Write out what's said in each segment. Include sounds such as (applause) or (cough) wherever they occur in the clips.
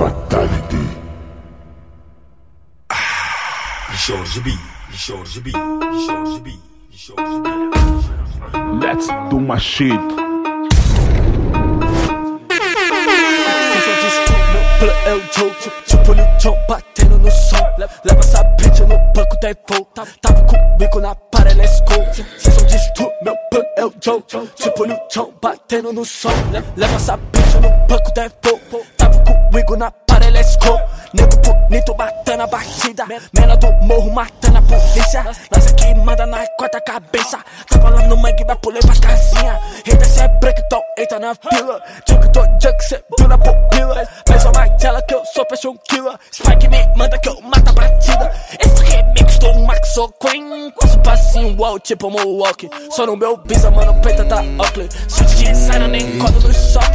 Fatality. Jorge B. Jorge B. Jorge B. Jorge B. Let's do my shit. Pula é o Joe, tipo no chão, batendo no som. Le- Leva essa bitch no banco da Apple. Tá- Tava com o bico na parede, let's go. Cê só diz tu, meu plano é o Joe. Tipo no chão, batendo no som. Le- Leva essa bitch no banco da Apple. Tava com o bico na parede, let's go. Nego bonito batendo a batida. Mena do morro matando a polícia. Nós aqui manda na quarta cabeça. Tá falando mangue, vai pulei pra casinha. Rita cê é break, então entra na fila. Junk, tô junk, cê viu na pupila. Só mais tela que eu sou fashion killer. Spike me manda que eu mato a batida. Esse remix do Max. Com esse passinho wow, tipo Milwaukee. Só no meu bisa, mano, preta da Oakley. Switch de designer, nem cola no shopping.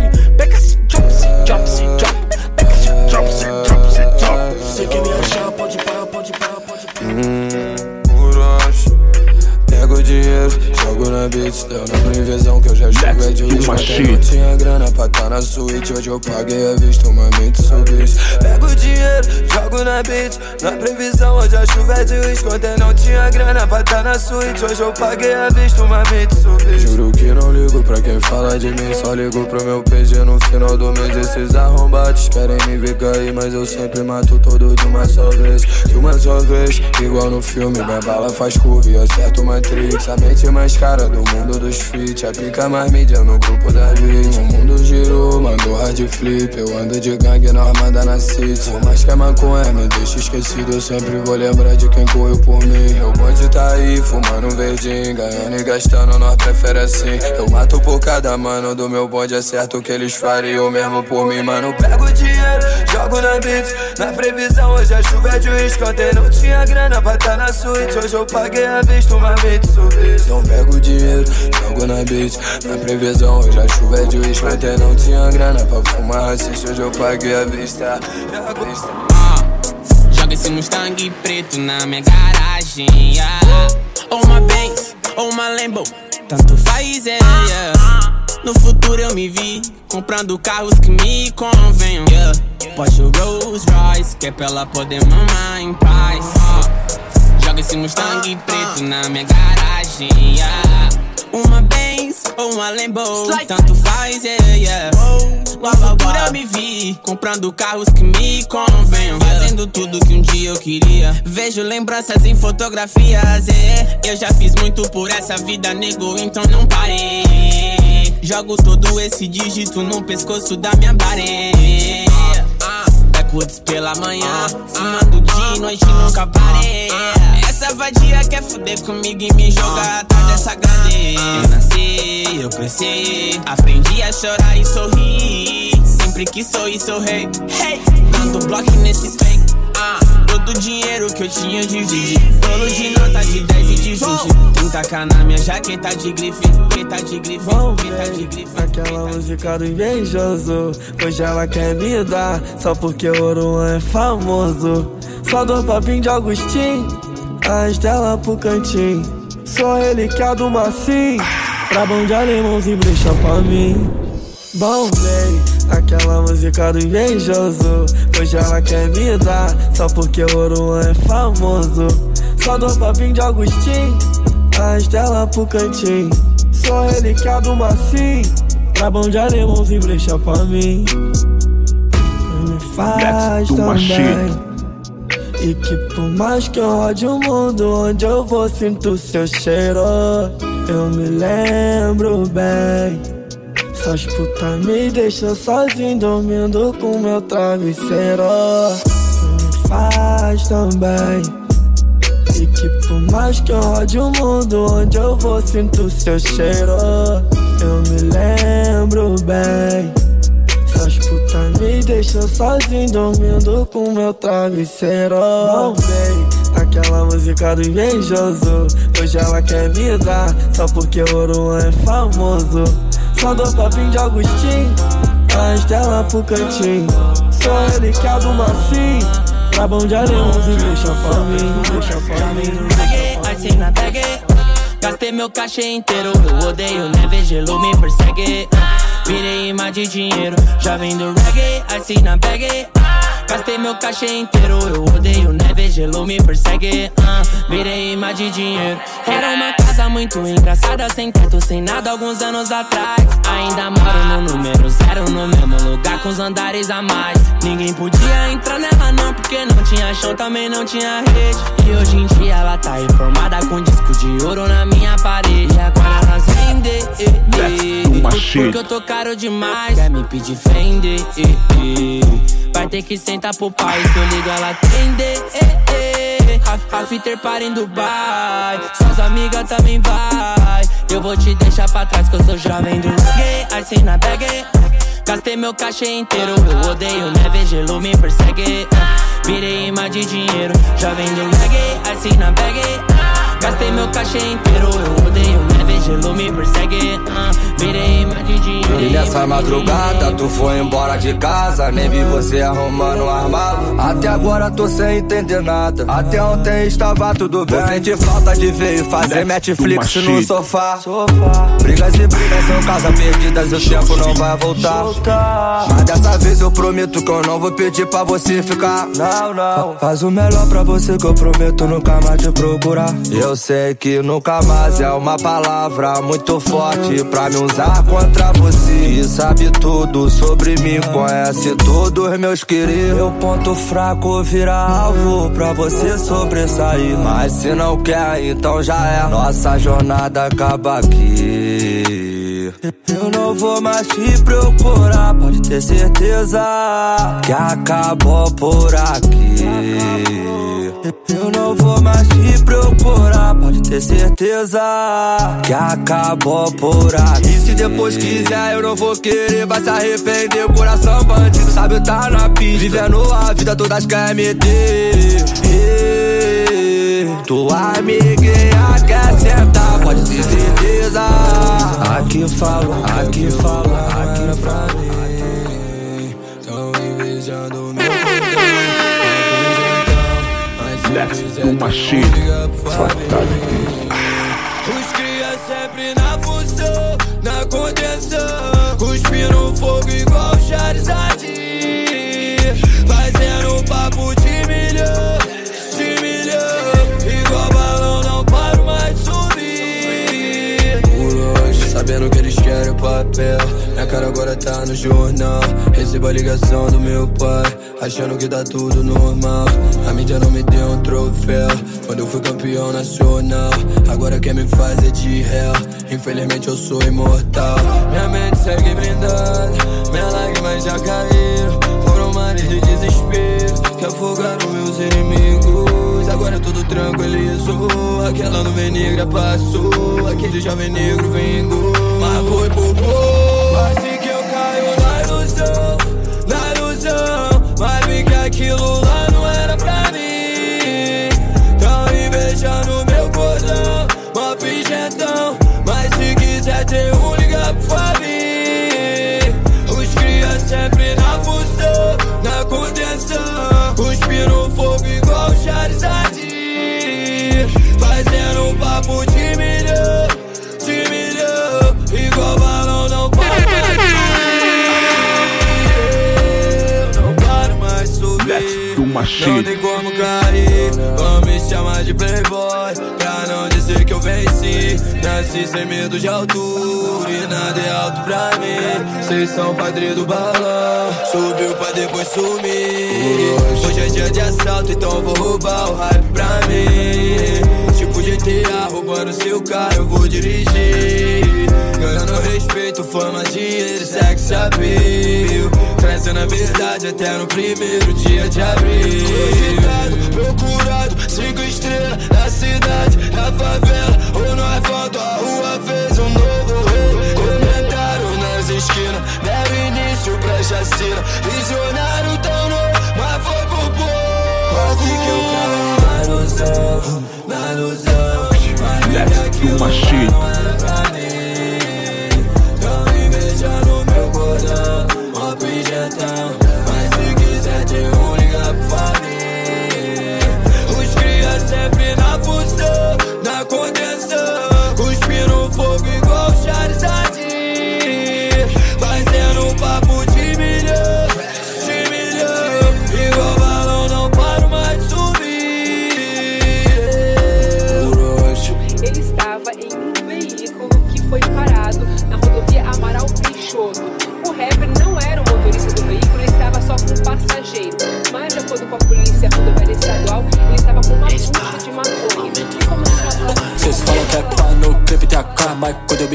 Eu paguei a vista, uma na beats, na previsão hoje a chuva é de risco. Ontem não tinha grana pra tá na suíte, hoje eu paguei a vista, uma Mitsubishi. Juro que não ligo pra quem fala de mim, só ligo pro meu PG no final do mês. Esses arrombados querem me ver cair, mas eu sempre mato todo de uma só vez. De uma só vez, igual no filme, minha bala faz curva e acerta o Matrix. A mente mais cara do mundo dos feat, a pica mais mídia no grupo da beat. O mundo girou, mandou hard flip. Eu ando de gangue na armada na city. Por mais que a maconha me deixe esquecido, eu sempre vou lembrar de quem correu por mim. Meu bonde tá aí, fumando um verdinho, ganhando e gastando, nós prefere assim. Eu mato por cada mano do meu bonde, é certo que eles fariam mesmo por mim, mano. Pego o dinheiro, jogo na beat, na previsão hoje a chuva é de uísque. Não tinha grana pra tá na suíte, hoje eu paguei a vista, uma Mitsubishi. Não pego o dinheiro, jogo na beat, na previsão hoje a chuva é de uísque. Não tinha grana pra fumar racista, hoje eu paguei a vista. A vista. Joga esse Mustang preto na minha garagem. yeah. Ou uma Benz, ou uma Lambo, tanto faz, é. yeah. No futuro eu me vi comprando carros que me convenham. Yeah. Porsche Rolls Royce, que é pra ela poder mamar em paz. Joga esse Mustang preto na minha garagem. yeah. Uma Benz ou uma Lambo, tanto faz, yeah, yeah. No futuro eu me vi comprando carros que me convenham. Fazendo tudo que um dia eu queria. Vejo lembranças em fotografias, yeah. Eu já fiz muito por essa vida, nego, então não parei. Jogo todo esse dígito no pescoço da minha baré. Backwoods pela manhã, fumando de noite nunca parei. Essa vadia quer fuder comigo e me jogar atrás dessa grade. Eu nasci, eu cresci, aprendi a chorar e sorrir. Sempre que sorri, sou rei. Hey, dando bloco nesses fake. Ah, todo o dinheiro que eu tinha dividi. Bolo de nota de 10 e de 20. 30k na minha jaqueta de grife. Jaqueta de grife, jaqueta de grife. aquela música do invejoso. Hoje ela quer me dar, só porque o Oruan é famoso. Só dou papinho de Agostinho, a estela pro cantinho. Sou relicado macio, pra bom de alemãozinho brecha pra mim. Bom, véi, aquela música do invejoso. Hoje ela quer me dar, só porque o Oruan é famoso. Só dou papinho de Agostinho, a estela pro cantinho. Sou relicado macio, pra bom de alemãozinho brecha pra mim. Me faz do também. E que por mais que eu rode o mundo, onde eu vou sinto seu cheiro. Eu me lembro bem. Essas putas me deixam sozinho dormindo com meu travesseiro. Você me faz também. E que por mais que eu rode o mundo, onde eu vou sinto seu cheiro. Eu me lembro bem. Me deixam sozinho dormindo com meu travesseiro. Não vem aquela música do invejoso. Hoje ela quer me dar, só porque o Oruan é famoso. Só dou papinho de Agostinho, a estela pro cantinho. Sou relicado macio, pra bom de alemãozinho, deixa pra mim, deixa pra mim. Peguei, assim na peguei. Gastei meu cachê inteiro. Eu odeio neve, gelo me persegue. Virei imã de dinheiro. Já vem do reggae, assim na peguei. Gastei meu cachê inteiro, eu odeio neve, gelo me persegue. Uh, virei imã de dinheiro. Era uma casa muito engraçada, sem teto, sem nada, alguns anos atrás. Ainda moro no número zero, no mesmo lugar, com os andares a mais. Ninguém podia entrar nela, não, porque não tinha chão, também não tinha rede. E hoje em dia ela tá reformada com disco de ouro na minha parede. E agora elas vendem. Porque eu tô caro demais, quer me pedir vender. Vai ter que sentar pro pai, se eu ligo ela atender. After party em Dubai, suas amigas também vai. Eu vou te deixar pra trás que eu sou jovem do gay, assim na bag. Gastei meu cachê inteiro, eu odeio neve, gelo me persegue. Virei imã de dinheiro, jovem do reggae, assim na bag. Gastei meu cachê inteiro, eu odeio neve, gelo me persegue. Uh, virei imã de. E nessa madrugada tu foi embora de casa, nem vi você arrumando armado. Até agora tô sem entender nada. Até ontem estava tudo bem. Vou sentir falta de ver e fazer Netflix no sofá. Brigas e brigas são casas perdidas, o tempo não vai voltar. Mas dessa vez eu prometo que eu não vou pedir pra você ficar. Não, não. Faz o melhor pra você que eu prometo nunca mais te procurar. Eu sei que nunca mais é uma palavra muito forte pra me usar contra você. E sabe tudo sobre mim, conhece todos meus queridos. Meu ponto fraco vira alvo pra você sobressair. Mas se não quer, então já é. Nossa jornada acaba aqui. Eu não vou mais te procurar, pode ter certeza que acabou por aqui. Eu não vou mais te procurar, pode ter certeza que acabou por aqui. E se depois quiser, eu não vou querer, vai se arrepender. Coração bandido, sabe, tá na pista. Vivendo a vida, todas querem meter. Tua amiguinha quer sentar, pode ter certeza. Aqui fala, aqui fala, aqui pra mim. Let's do machine. Fatality. Os cria sempre na função, na contenção. Cuspindo fogo igual Charizard. Fazendo um papo de milhão, de milhão. Igual balão, não paro mais de subir. Por longe, sabendo que eles querem o papel. Minha cara agora tá no jornal. Recebo a ligação do meu pai, achando que tá tudo normal. A mídia não me deu um troféu quando eu fui campeão nacional. Agora quem me faz é de réu. Infelizmente eu sou imortal. Minha mente segue blindada, minhas lágrimas já caíram. Foram mares de desespero que afogaram meus inimigos. Agora tudo tranquilizou. Aquela nuvem negra passou, aquele jovem negro vingou. Mas foi por pouco. Quase que eu caio na ilusão, na ilusão. Mas vi que aquilo lá Não tem como cair, vão me chamar de playboy Pra não dizer que eu venci. Nasci sem medo de altura e nada é alto pra mim. Vocês são padre do balão, subiu pra depois sumir. Hoje é dia de assalto, então vou roubar o hype pra mim. Tipo GTA, roubando seu carro, eu vou dirigir. Ganhando respeito, fama, dinheiro, e sex appeal Trazendo a verdade até no primeiro dia de abril. Cogitado, procurado, cinco estrelas Na cidade, na favela Ou no asfalto, a rua fez um novo rei. Comentaram nas esquinas Deram início pra chacina. Visionário tão novo, mas foi por pouco. Quase que eu caio na ilusão Na ilusão. Let's que do aquilo machine.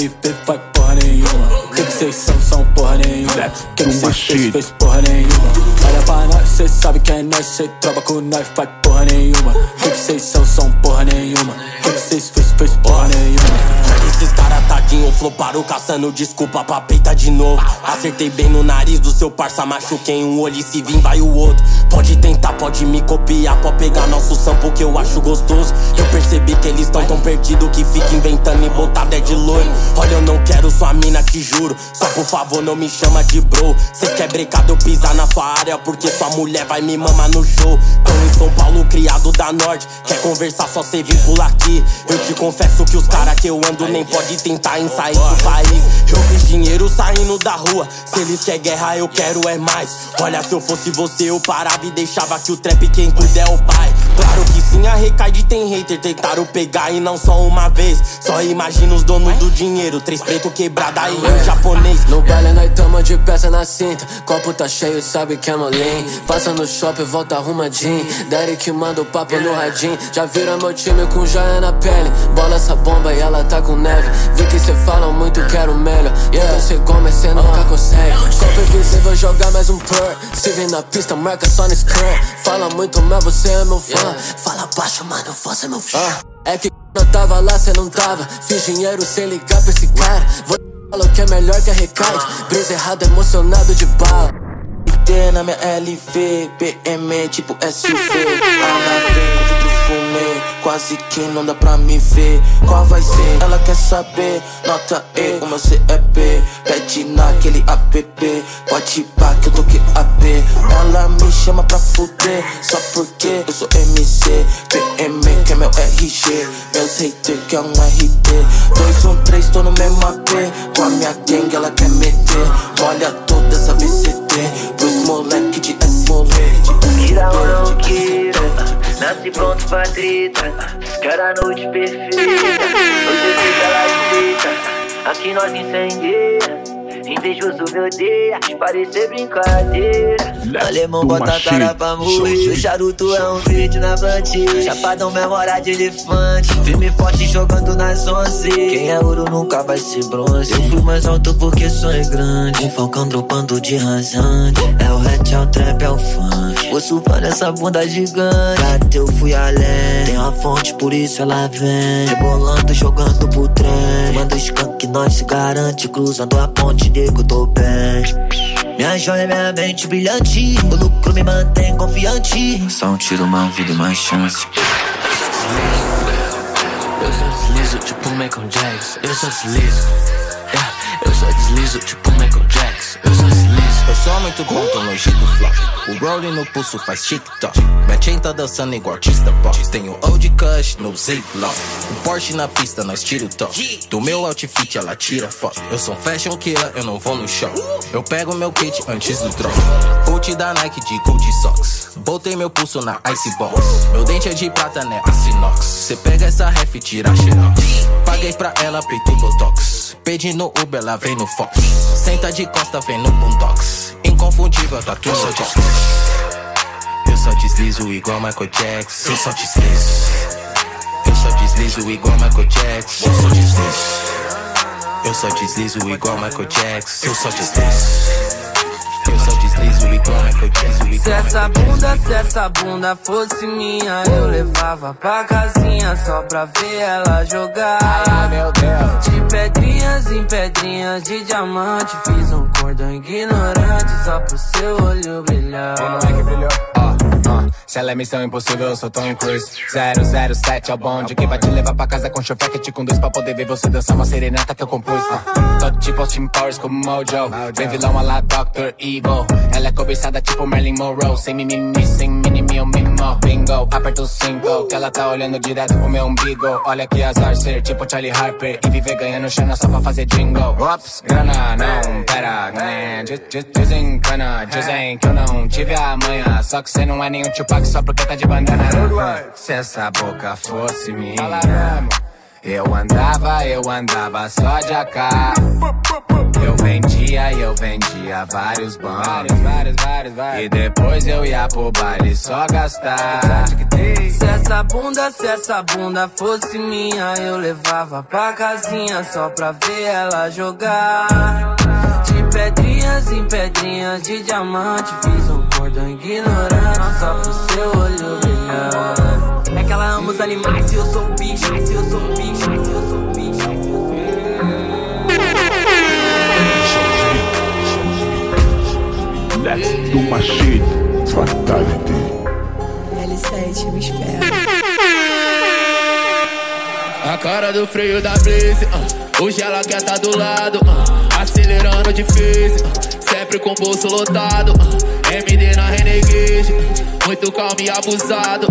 Viver, vai porra nenhuma. Que que cês são, são porra nenhuma. Que que cês fez, fez porra nenhuma. Olha pra nós, cê sabe que é nós, cê troca com nós, vai porra nenhuma. Que que cês são, são porra nenhuma. Que que cês fez, fez porra nenhuma. Esses cara tadinho floparam caçando desculpa pra peita de novo. Acertei bem no nariz do seu parça, machuquei um olho e se vir vai o outro. Pode tentar, pode me copiar, pode pegar nosso sampo que eu acho gostoso. Eu percebi que eles tão tão perdidos que fica inventando e botar dead de loiro. Olha, eu não quero sua mina, te juro. Só por favor, não me chama de bro. Cê quer brecado eu pisar na sua área, porque sua mulher vai me mamar no show. Tão em São Paulo, criado da Norte. Quer conversar, só cê vir pular aqui. Eu te confesso que os cara que eu ando nem pode tentar em sair do país. Eu vi dinheiro saindo da rua. Se eles querem guerra, eu quero é mais. Olha, se eu fosse você, eu parava e deixava que o trap quem cuida é o pai. Claro que sim, a Recaide tem hater. Tentaram pegar e não só uma vez. Só imagina os donos do dinheiro. Três preto quebrada e um japonês. No baile nós tamo de peça na cinta. Copo tá cheio, sabe que é molim. Passa no shopping, volta arrumadinho. Que manda o papo no radinho. Já vira meu time com joia na pele. Bola essa bomba e ela tá com neve. Vi que cê fala muito, quero melhor. Yeah, cê come, cê nunca consegue. Copo invisível, jogar mais um purr. Se vem na pista, marca só no skirt. Fala muito, mas você é meu fã. Fala baixo, mano, você é meu fã. É que eu tava lá, cê não tava. Fiz dinheiro sem ligar pra esse cara. Vou falou que é melhor que a recaide. Brisa errado, emocionado de bala. Na minha LV, BM tipo SUV. Lá. Quase que não dá pra me ver. Qual vai ser? Ela quer saber. Nota E, o meu CEP. Pede naquele app. Pode ir pá que eu tô que AP. Ela me chama pra fuder. Só porque eu sou MC. BM que é meu RG. Meus haters que é um RT. 213, tô no mesmo AP. Com a minha gang, ela quer meter. Molha toda essa BCT. Pros moleque de S moleque. Nasce pronto pra treta. A noite perfeita, você fica lá escrita. Aqui nós incendeia, invejoso me odeia, parecer brincadeira. Alemão bota a cara pra moer, o charuto é um vídeo na plantilla. Chapadão memória de elefante, firme forte jogando nas onze. Quem é ouro nunca vai ser bronze. Eu fui mais alto porque sonho é grande. Um falcão dropando de rasante. É o hatch, é o trap, é o funk. Vou surfar nessa bunda gigante. Até eu fui além. Tem uma fonte, por isso ela vem. Rebolando, jogando pro trem. Manda skunk, nós se garante. Cruzando a ponte, nego, tô bem. Minha joia, minha mente brilhante. O lucro me mantém confiante. Só um tiro, uma vida e mais chance. Eu só deslizo tipo Michael Jackson. Eu só deslizo. Yeah, Eu só deslizo tipo Michael Jackson. Eu só deslizo. Eu sou muito bom, tô longe do flop. O rolling no pulso faz. Minha chain tá dançando igual artista pop. Tenho old cush no ziplock. O Porsche na pista, nós tira o top. Do meu outfit, ela tira foto. Eu sou um fashion killer, eu não vou no show. Eu pego meu kit antes do drop. Boot da Nike de Gucci Socks. Botei meu pulso na Icebox. Meu dente é de prata, né? Açinox. Cê pega essa ref e tira xerox. Paguei pra ela, peito botox. Pedi no Uber, ela vem no Fox. Senta de costa, vem no Boondocks. Inconfundível, tá tudo box. Eu só deslizo igual Michael Jackson. Eu só deslizo. Eu só deslizo igual Michael Jackson. Eu só deslizo. Eu só deslizo igual Michael Jackson. Eu só deslizo. Eu só deslizo igual Michael Jackson. Se essa bunda, se essa bunda fosse minha, eu levava pra casinha só pra ver ela jogar. meu Deus. De pedrinhas em pedrinhas de diamante, fiz um cordão ignorante só pro seu olho brilhar. Quem não é que. Se ela é missão impossível, eu sou Tom Cruise. 007 é o bonde Que vai te levar pra casa com chofequete com dois Pra poder ver você dançar uma serenata que eu compus. Uh. Tô tipo Austin Powers como Mojo. Vem vilão a lá Dr. Evil. Ela é cobiçada tipo Marilyn Monroe. Sem mimimi, sem mimimi, eu mimo. Bingo, aperta o cinco Que ela tá olhando direto pro meu umbigo. Olha que azar ser tipo Charlie Harper E viver ganhando chana só pra fazer jingle. Ops, grana, não, pera né? Diz- diz- Desencana, dizem que eu não tive a manha Só que cê não é nenhum Tupac só porque tá de bandana Se essa boca fosse minha, Eu andava, eu andava só de AK. Eu vendia, eu vendia vários bancos. Vários, vários, vários, E depois eu ia pro baile só gastar. Se essa bunda, se essa bunda fosse minha, eu levava pra casinha só pra ver ela jogar. Pedrinhas em pedrinhas de diamante, fiz um cordão ignorante só pro seu olho brilhar. É que ela ama os animais e eu sou bicho, e eu sou bicho, e eu sou bicho. Let's do my shit. Fatality. L7, me espera. A cara do freio da Blaze, uh. hoje ela quer tá do lado, uh. acelerando difícil, uh. Sempre com bolso lotado. Uh. MD na Renegade, muito calmo e abusado.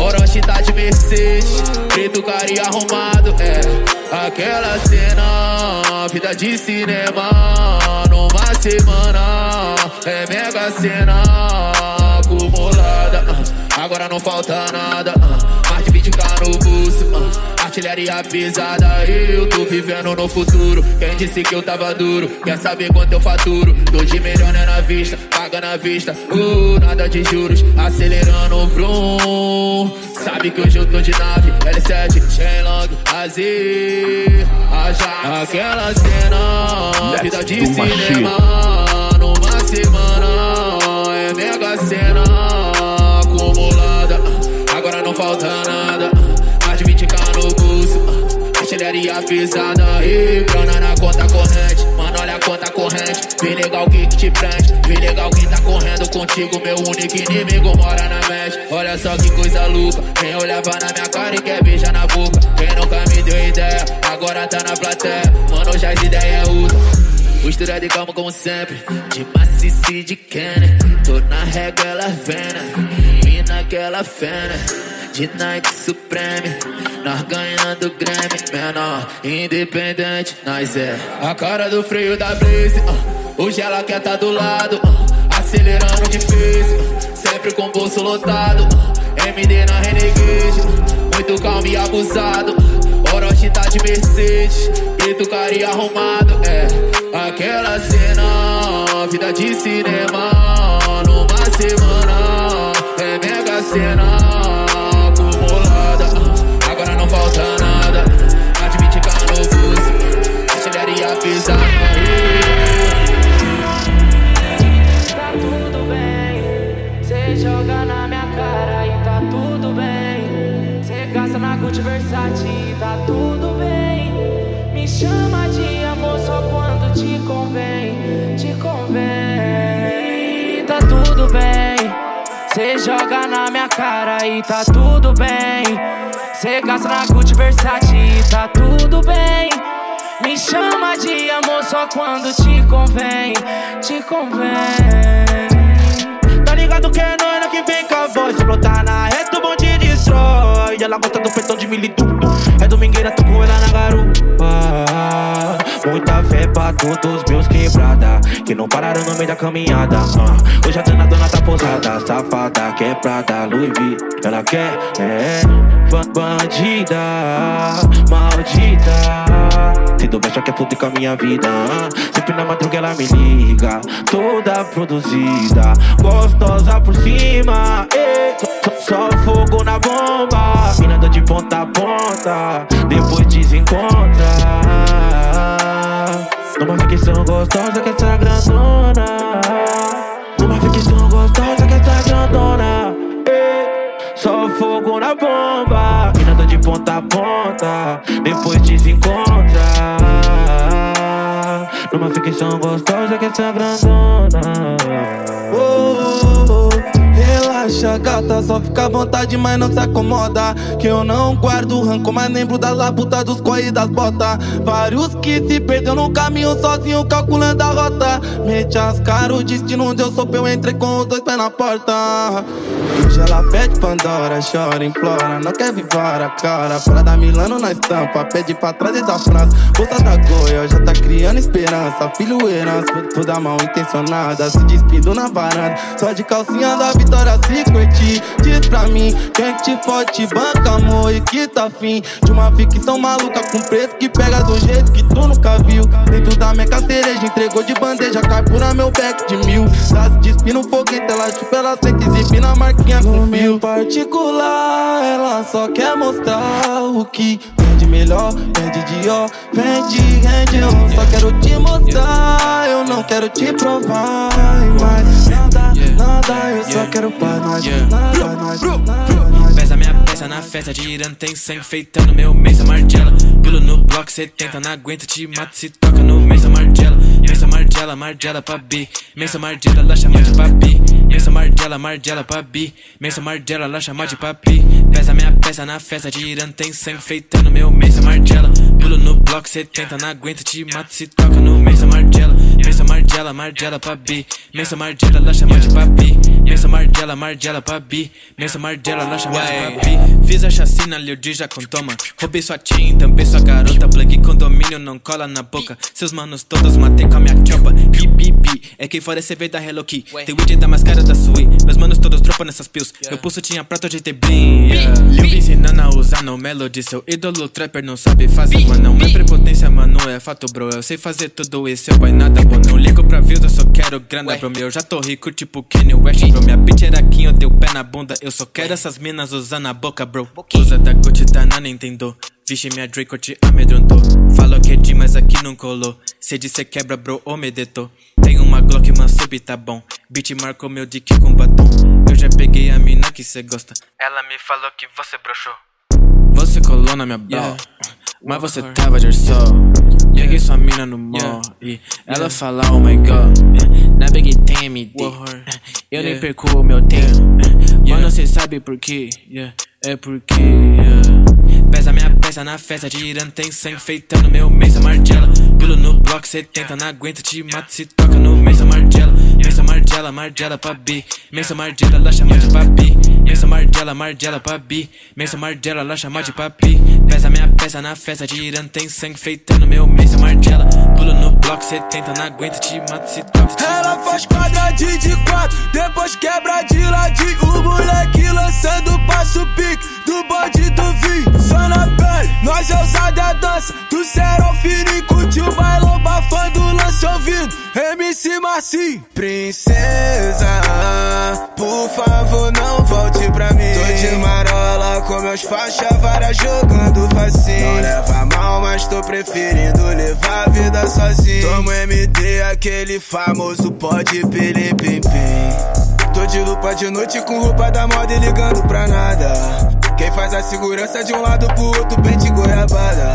Orochi tá de Mercedes, preto cara e arrumado. É aquela cena, vida de cinema, numa semana. É mega cena acumulada. Uh. Agora não falta nada, uh. mais de 20k no bolso. Artilharia pesada. Eu tô vivendo no futuro. Quem disse que eu tava duro? Quer saber quanto eu faturo? Tô de melhor né na vista, paga na vista. Uh, nada de juros, acelerando o vrum. Sabe que hoje eu tô de nave, L7, Shenlong, Azir. Aquela cena, vida de cinema. Numa semana, é mega cena acumulada. Agora não falta nada artilharia pesada e grana na conta corrente. Mano, olha a conta corrente. Vem legal que te prende. Vem legal quem tá correndo contigo. Meu único inimigo mora na mente. Olha só que coisa louca. Quem olhava na minha cara e quer beijar na boca. Quem nunca me deu ideia, agora tá na plateia. Mano, já as ideias é outra. Postura de calma como sempre De macice de Kenner Tô na régua, ela vena E naquela fena De Nike Supreme nós ganhando Grammy, menor, independente, nós é a cara do freio da Blaze. Uh, hoje ela quer tá do lado, uh, acelerando difícil, uh, sempre com bolso lotado. Uh, MD na Renegade, uh, muito calmo e abusado. Orochi tá de Mercedes, preto cara e arrumado. É aquela cena, vida de cinema, numa semana, é mega cena. Cê joga na minha cara e tá tudo bem. Cê gasta na Gucci Versace e tá tudo bem. Me chama de amor só quando te convém, te convém. Tá ligado que é nós que vem com a voz. Brotar na reta, o bonde destrói. Ela gosta do peitão de milito. É domingueira, tô com ela na garupa. Muita fé pra todos meus quebrada. Que não pararam no meio da caminhada. Uh. Hoje a dona dona tá posada. Safada, quebrada, Louis V. Ela quer, é, bandida, maldita. Se do beijo quer fuder com a minha vida Sempre na madruga ela me liga Toda produzida Gostosa por cima só, só fogo na bomba Minada de ponta a ponta Depois desencontra Numa ficção gostosa que essa grandona. Numa ficção gostosa que essa grandona. Só fogo na bomba. Minada de ponta a ponta. Depois desencontra. Numa ficção gostosa que essa grandona. Relaxa, gata, só fica à vontade, mas não se acomoda. Que eu não guardo rancor, mas lembro das labutas dos coi e das botas. Vários que se perdeu no caminho sozinho, calculando a rota. Mete as caras, o destino deu sopa, eu entrei com os dois pés na porta. Hoje ela pede Pandora, chora, implora, não quer vir embora, cara. Fora da Milano na estampa, pede pra trás e da França. Bolsa da Goia, já tá criando esperança. Filho herança, toda mal intencionada, se despindo na varanda. Só de calcinha da vitória, se noite. Diz pra mim, quem que te fode, te banca, amor, e que tá fim de uma ficção maluca com preto que pega do jeito que tu nunca viu. Dentro da minha cereja, entregou de bandeja, cai pura meu back de mil. Tá se despindo foguete, ela chupa, ela sente exibir na marquinha com fio. particular, ela só quer mostrar o que vende melhor, vende Dior, vende, rende. Eu só quero te mostrar, eu não quero te provar mais nada, nada. Eu só quero paz, nós, nada, nós, nada. Pesa minha peça na festa, girando, tem sangue feitando meu mesa martela. Pilo no bloco 70, não aguenta, te mata se toca no mesa martela. Mesa martela pra B. Mesa martela, ela chama de papi. Mesa martela, martela pra B. Mesa martela, ela chama de papi. Pesa minha peça na festa, girando, tem sangue feitando meu mesa martela. Pulo no bloco 70, não aguenta, te mata se toca no mesa martela. Mesa martela, martela pra B. Mesa martela, ela chama de papi. Mesa martela, martela pra B. Mesa martela, ela chama de papi. Fiz a chacina, Lil já contou, mano. Roubei sua teen, tampei sua garota. Plug condomínio, não cola na boca. Seus manos todos matei com a minha chopa. Bi, bi, bi. É quem fora esse veio da Hello Key. Tem weed da mais cara da Sui. Meus manos todos dropam nessas pills. Meu pulso tinha prato de ter bling. Yeah. Lil B ensinando a usar no melody. Seu ídolo trapper não sabe fazer, mano. Não é prepotência, mano. É fato, bro. Eu sei fazer tudo isso, eu boy nada bom. Não ligo pra views, eu só quero grana, bro. Eu já tô rico, tipo Kanye West, bro. Minha bitch era quem eu dei o pé na bunda. Eu só quero essas minas usando a boca, bro. Usa da Gucci, tá na Nintendo. Vixe, minha Draco te amedrontou. Falou que é de, mas aqui não colou. Se disse quebra, bro, ou me detou. Tem uma Glock, mas sub tá bom. Beat marcou meu dick com batom. Eu já peguei a mina que cê gosta. Ela me falou que você broxou. Você colou na minha bala, mas você tava de sol. Peguei sua mina no mall e ela fala, oh my god. Na bag tem MD. Eu nem perco o meu tempo. Mano, cê sabe por quê? É porque. Pesa minha peça na festa, tirando tem sangue feitando meu mesa martela. Pulo no bloco 70, não aguenta, te mata se toca no mesa martela. Mesa martela, martela pra B. Mesa martela, ela chama de papi. Mesa martela, martela pra B. Mesa martela, ela chama de papi. Pesa minha peça na festa, tirando tem sangue feitando meu mesa martela. Pulo no bloco 70, não aguenta, te mata se toca. Ela faz quadradinho de quatro, depois quebra de ladinho. O moleque lançando passo pique do bode do vinho. Só na pele, nós é usado a dança. Do zero fino, curtiu o bailão, bafando o lance ouvindo. MC Marcinho. Princesa, por favor, não volte pra mim. Tô de marola com meus faixa várias jogando facinho. Não leva mal, mas tô preferindo levar a vida sozinho. Tomo MD, aquele famoso pode pele pim pim. Tô de lupa de noite com roupa da moda e ligando pra nada. Quem faz a segurança de um lado pro outro, pente goiabada.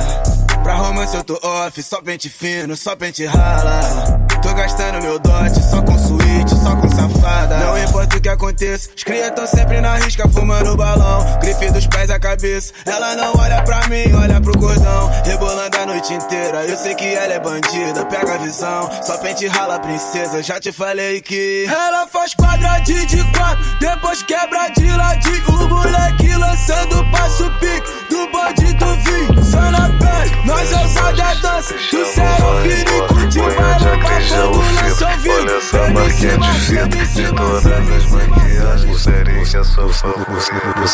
Pra romance eu tô off, só pente fino, só pente rala. Gastando meu dote, só com suíte, só com safada. Não importa o que aconteça, os cria tão sempre na risca, fumando balão. Grife dos pés à cabeça, ela não olha pra mim, olha pro cordão. Rebolando a noite inteira, eu sei que ela é bandida, pega a visão. Só pente rala, princesa, já te falei que. Ela faz quadradinho de quatro, depois quebra de ladinho. O moleque lançando passo pique do bode do vinho. Só na pele, nós é usado a dança. Do céu fino, de bafando o. Olha essa marquinha de vidro de todas as maquiagens. Que é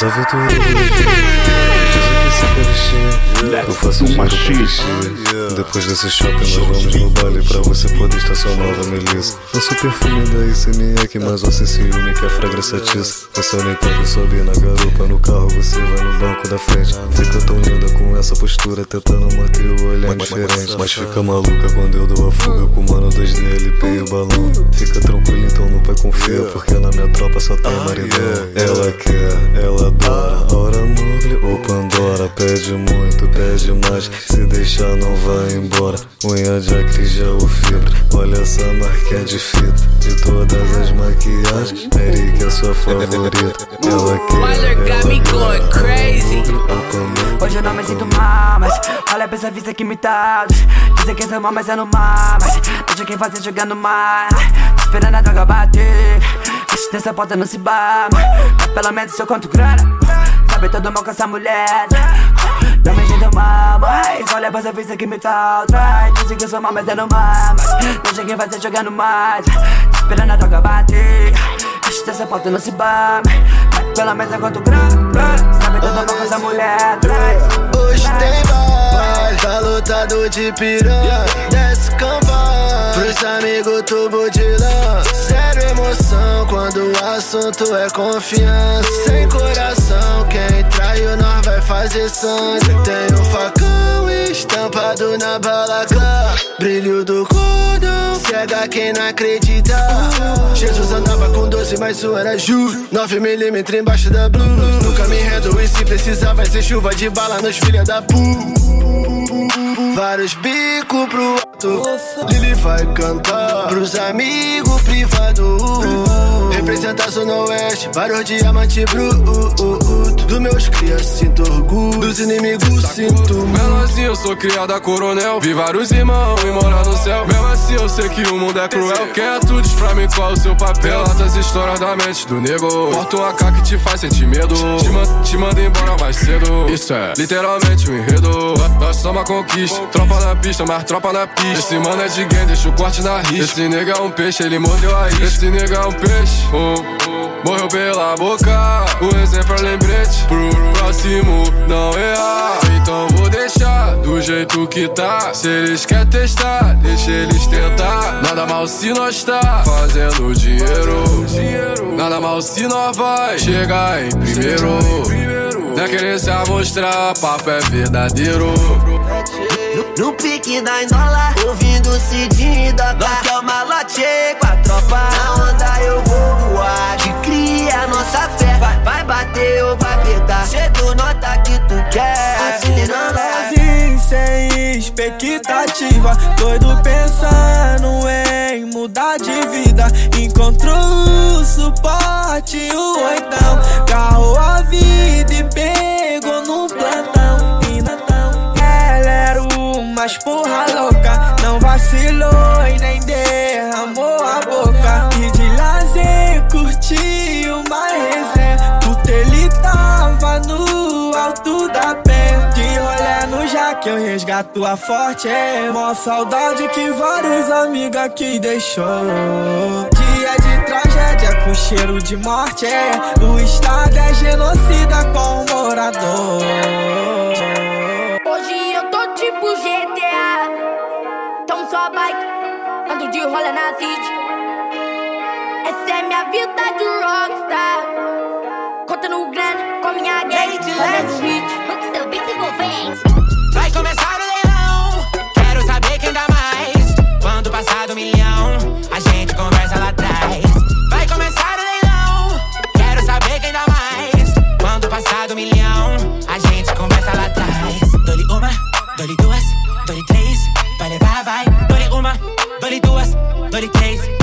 aventureiros Dizem que sempre vestir Eu faço um vestir Depois desse shopping nós vamos no baile Pra você poder estacionar nova melissa. Nosso perfume da ICMEC Mas você ciúme que a fragrância atiça Você nem pode subir na garupa No carro você vai no banco da frente. Fica tão linda com essa postura Tentando manter o olhar diferente. Mas fica maluca quando eu dou a fuga Com o mano 2D, LP e o balão. Fica tranquilo então no pai confia Porque na minha tropa só tem maridão. Ela quer, ela adora. Hora núcleo ou Pandora Pede muito, pede mais. Se deixar não vai embora. Unha de acre já o fibra Olha essa marquinha de fita. De todas as maquiagens Eric é sua favorita. Ela quer, Wyler got me ela going adora. crazy. Núcleo ou Pandora Hoje eu não me sinto mas olha pra essa vista que me tá. Dizem que sou mal, mas é no mar Mas deixa quem fazer jogando mais Tô esperando a droga bater. Deixa dessa porta não se bar Mas pelo menos eu conto grana. Sabe todo mal com essa mulher. Não me sinto mal, mas olha pra essa vista que me tá Dizem que eu sou mal, mas é no mar Mas deixa quem fazer jogando mais Tô esperando a droga bater. Se essa pauta não se Bate pela mesa quanto grana. Sabe toda mal com essa mulher lotado de piranha Desce campana, pros amigos tubo de lã. Zero emoção quando o assunto é confiança. Sem coração, quem traiu nós vai fazer sangue. Tem um facão estampado na bala clã. Brilho do cordão, cega quem não acredita. Jesus andava com 12, mas isso era juro 9mm embaixo da blue Nunca me rendo e se precisar vai ser chuva de bala nos filha da pu Vários bicos pro alto. Lili vai cantar Pros amigos privado Representa a Zona Oeste Vários diamante bruto Do meus crias sinto orgulho. Dos inimigos sinto Mesmo assim eu sou criada coronel. Vi vários irmãos e morar no céu. Mesmo assim eu sei que o mundo é cruel. Quer tu? Diz pra mim qual o seu papel. Relata as histórias da mente do nego. Porta uma AK que te faz sentir medo. Te, man te manda embora mais cedo. Isso é literalmente um enredo. Nós somos a conquista. Tropa na pista, mas tropa na pista. Esse mano é de game, deixa o corte na risca. Esse nega é um peixe, ele mordeu a isca. Esse nega é um peixe, oh, morreu pela boca. O exemplo é pro próximo não errar Então vou deixar do jeito que tá. Se eles querem testar, deixa eles tentar. Nada mal se nós tá fazendo dinheiro. Nada mal se nós vai chegar em primeiro. Não é querer se amostrar, papo é verdadeiro. No pique da dólar, ouvindo Cidinho da Nós que é o malote com a tropa. Na onda eu vou voar, cria nossa fé. Vai, vai bater ou vai apertar, cedo nota que tu quer. Acelerando Sozinho, sem expectativa. Doido pensando em mudar de vida. Encontrou o suporte, o oitão no jaque eu resgato a forte É mó saudade que vários amigos aqui deixou Dia de tragédia com cheiro de morte É, o estado é genocida com o morador Hoje eu tô tipo GTA. Então só bike, ando de rola na city. Essa é minha vida de rockstar. Contando grana com minha gang de last a gente conversa lá atrás. Vai começar o leilão. Quero saber quem dá mais. Quando passar do milhão, a gente conversa lá atrás. Dole uma, dole duas, dole três. Vai levar, vai. Dole uma, dole duas, dole três.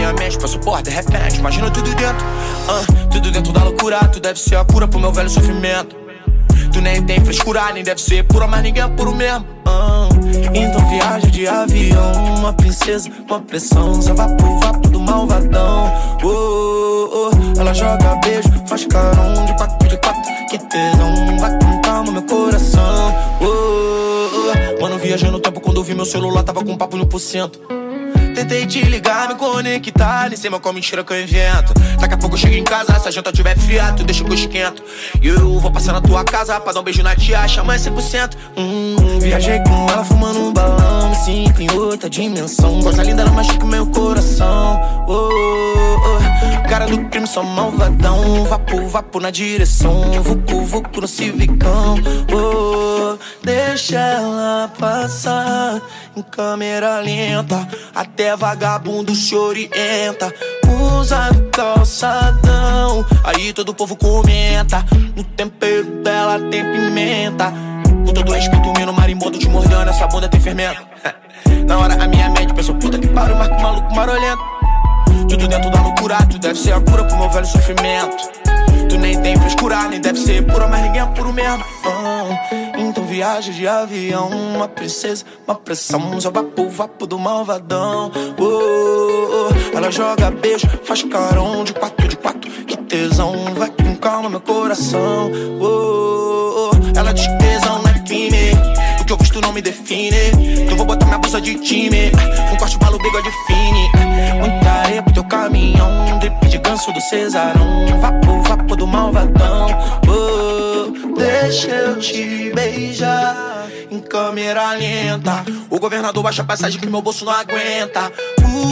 Minha mente passou por de repente, imagina tudo dentro. ah, tudo dentro da loucura, tu deve ser a cura pro meu velho sofrimento. Tu nem tem frescura, nem deve ser pura, mas ninguém é puro mesmo. ah. Então viaja de avião, uma princesa, uma pressão, só vapo, vapo do malvadão. Oh, oh, oh. Ela joga beijo, faz carão de quatro, de quatro, que tesão, vai com calma meu coração. Oh, oh. Mano, viajei no tempo quando eu vi meu celular, tava com papo no por cento. Tentei te ligar, me conectar. Nem sei mais qual mentira que eu invento. Daqui a pouco eu chego em casa, se a janta tiver fria Tu deixa que eu esquento E eu vou passar na tua casa Pra dar um beijo na tia, chama 100% hum, Viajei com ela fumando um balão. Me sinto em outra dimensão. Coisa linda, ela machuca o meu coração. Oh, oh, oh. Cara do crime, só malvadão. Vapo, vapo na direção. Vucu, vucu no civicão. Oh, Deixa ela passar Em câmera lenta. Até vagabundo se orienta. Usa calçadão. Aí todo povo comenta. No tempero dela tem pimenta. Com todo respeito, menino marimbondo te mordendo Essa bunda tem fermento. (laughs) Na hora a minha mente pensou Puta que pariu, marco maluco marolento tudo dentro da loucura, tu deve ser a cura pro meu velho sofrimento. Tu nem tem frescura, nem deve ser pura, mas ninguém é puro mesmo. Oh, então viaja de avião, uma princesa, uma pressão. Só vapo, vapo do malvadão. Oh, oh, oh, ela joga beijo, faz carão de quatro, de quatro. Que tesão, vai com calma, meu coração. Oh, oh ela diz não me define. eu vou botar minha bolsa de time. Um corte, balo, bigode fine. Muita areia pro teu caminhão. Drip de ganso do Cesarão. Vapor, vapor do malvadão. Oh, deixa eu te beijar. Em câmera lenta. O governador baixa a passagem que meu bolso não aguenta.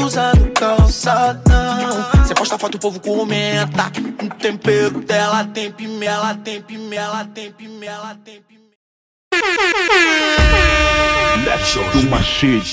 Usa no calçadão. Você posta foto, o povo comenta. Um tempero dela tem pimela, tem pimela, tem pimela, tem pimela. Do my shit.